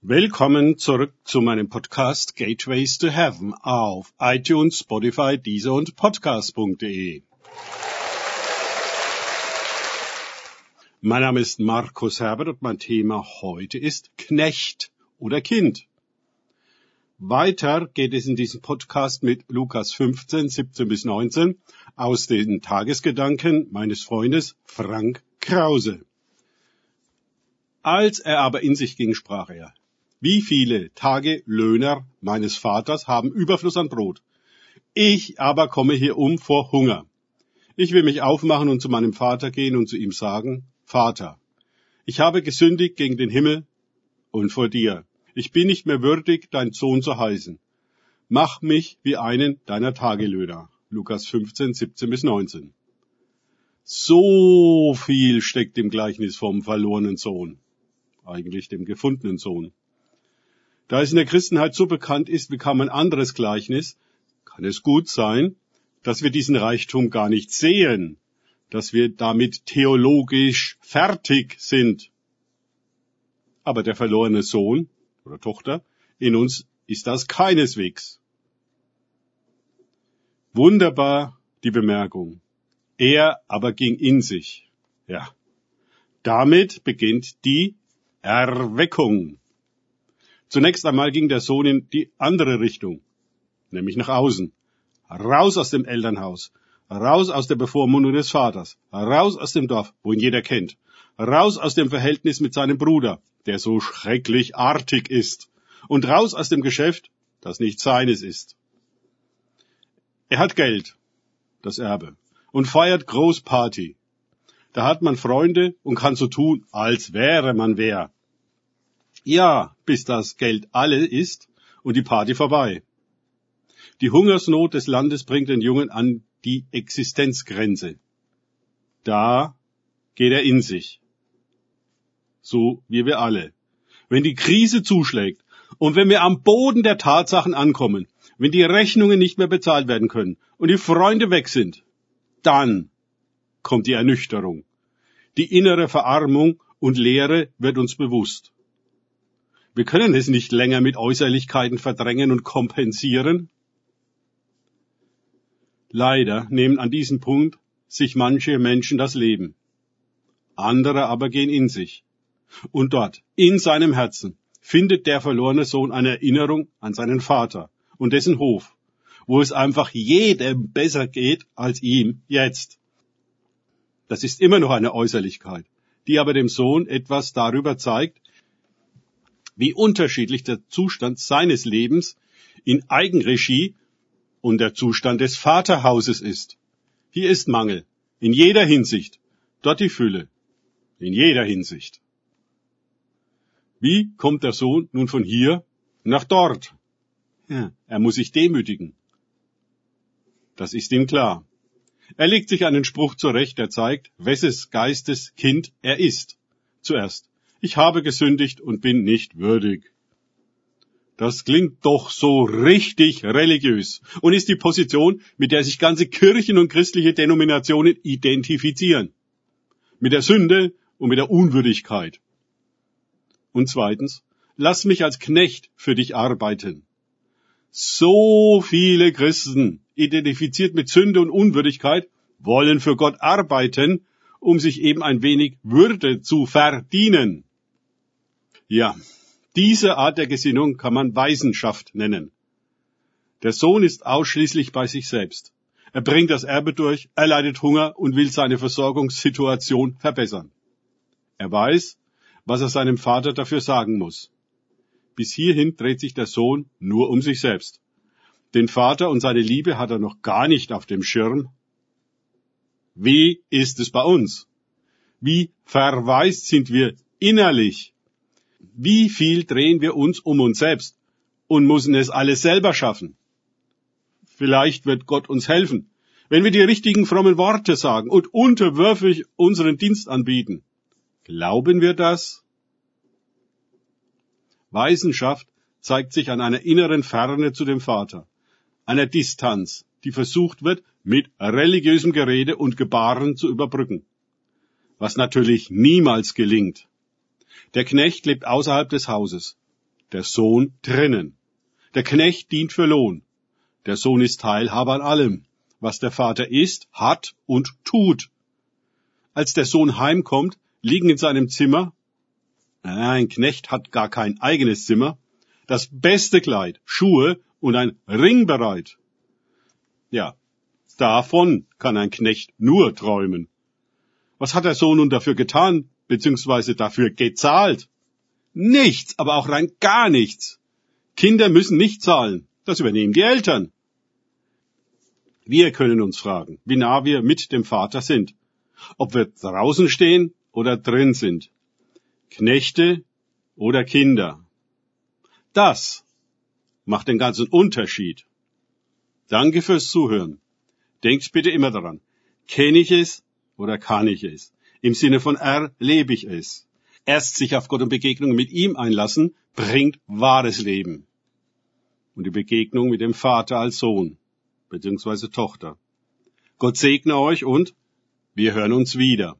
Willkommen zurück zu meinem Podcast Gateways to Heaven auf iTunes, Spotify, Deezer und Podcast.de. Mein Name ist Markus Herbert und mein Thema heute ist Knecht oder Kind. Weiter geht es in diesem Podcast mit Lukas 15, 17 bis 19 aus den Tagesgedanken meines Freundes Frank Krause. Als er aber in sich ging, sprach er, wie viele Tagelöhner meines Vaters haben Überfluss an Brot? Ich aber komme hier um vor Hunger. Ich will mich aufmachen und zu meinem Vater gehen und zu ihm sagen, Vater, ich habe gesündigt gegen den Himmel und vor dir. Ich bin nicht mehr würdig, dein Sohn zu heißen. Mach mich wie einen deiner Tagelöhner. Lukas 15, 17 bis 19. So viel steckt im Gleichnis vom verlorenen Sohn. Eigentlich dem gefundenen Sohn. Da es in der Christenheit so bekannt ist wie kaum ein anderes Gleichnis, kann es gut sein, dass wir diesen Reichtum gar nicht sehen, dass wir damit theologisch fertig sind. Aber der verlorene Sohn oder Tochter in uns ist das keineswegs. Wunderbar die Bemerkung. Er aber ging in sich. Ja. Damit beginnt die Erweckung. Zunächst einmal ging der Sohn in die andere Richtung, nämlich nach außen. Raus aus dem Elternhaus, raus aus der Bevormundung des Vaters, raus aus dem Dorf, wo ihn jeder kennt, raus aus dem Verhältnis mit seinem Bruder, der so schrecklich artig ist, und raus aus dem Geschäft, das nicht seines ist. Er hat Geld, das Erbe, und feiert Großparty. Da hat man Freunde und kann so tun, als wäre man wer. Ja, bis das Geld alle ist und die Party vorbei. Die Hungersnot des Landes bringt den Jungen an die Existenzgrenze. Da geht er in sich. So wie wir alle. Wenn die Krise zuschlägt und wenn wir am Boden der Tatsachen ankommen, wenn die Rechnungen nicht mehr bezahlt werden können und die Freunde weg sind, dann kommt die Ernüchterung. Die innere Verarmung und Leere wird uns bewusst. Wir können es nicht länger mit Äußerlichkeiten verdrängen und kompensieren. Leider nehmen an diesem Punkt sich manche Menschen das Leben. Andere aber gehen in sich. Und dort, in seinem Herzen, findet der verlorene Sohn eine Erinnerung an seinen Vater und dessen Hof, wo es einfach jedem besser geht als ihm jetzt. Das ist immer noch eine Äußerlichkeit, die aber dem Sohn etwas darüber zeigt, wie unterschiedlich der Zustand seines Lebens in Eigenregie und der Zustand des Vaterhauses ist. Hier ist Mangel, in jeder Hinsicht, dort die Fülle, in jeder Hinsicht. Wie kommt der Sohn nun von hier nach dort? Ja, er muss sich demütigen. Das ist ihm klar. Er legt sich einen Spruch zurecht, der zeigt, wesses Geistes Kind er ist. Zuerst ich habe gesündigt und bin nicht würdig. Das klingt doch so richtig religiös und ist die Position, mit der sich ganze Kirchen und christliche Denominationen identifizieren. Mit der Sünde und mit der Unwürdigkeit. Und zweitens, lass mich als Knecht für dich arbeiten. So viele Christen, identifiziert mit Sünde und Unwürdigkeit, wollen für Gott arbeiten, um sich eben ein wenig Würde zu verdienen. Ja, diese Art der Gesinnung kann man Weisenschaft nennen. Der Sohn ist ausschließlich bei sich selbst. Er bringt das Erbe durch, er leidet Hunger und will seine Versorgungssituation verbessern. Er weiß, was er seinem Vater dafür sagen muss. Bis hierhin dreht sich der Sohn nur um sich selbst. Den Vater und seine Liebe hat er noch gar nicht auf dem Schirm. Wie ist es bei uns? Wie verwaist sind wir innerlich wie viel drehen wir uns um uns selbst und müssen es alles selber schaffen? Vielleicht wird Gott uns helfen, wenn wir die richtigen frommen Worte sagen und unterwürfig unseren Dienst anbieten. Glauben wir das? Weisenschaft zeigt sich an einer inneren Ferne zu dem Vater, einer Distanz, die versucht wird, mit religiösem Gerede und Gebaren zu überbrücken, was natürlich niemals gelingt. Der Knecht lebt außerhalb des Hauses. der Sohn drinnen. Der Knecht dient für Lohn. Der Sohn ist Teilhaber an allem, was der Vater ist, hat und tut. Als der Sohn heimkommt, liegen in seinem Zimmer, ein Knecht hat gar kein eigenes Zimmer, das beste Kleid, Schuhe und ein Ring bereit. Ja, davon kann ein Knecht nur träumen. Was hat der Sohn nun dafür getan, beziehungsweise dafür gezahlt? Nichts, aber auch rein gar nichts. Kinder müssen nicht zahlen, das übernehmen die Eltern. Wir können uns fragen, wie nah wir mit dem Vater sind, ob wir draußen stehen oder drin sind, Knechte oder Kinder. Das macht den ganzen Unterschied. Danke fürs Zuhören. Denkt bitte immer daran, kenne ich es oder kann ich es? Im Sinne von erlebe ich es. Erst sich auf Gott und Begegnung mit ihm einlassen, bringt wahres Leben. Und die Begegnung mit dem Vater als Sohn bzw. Tochter. Gott segne euch und wir hören uns wieder.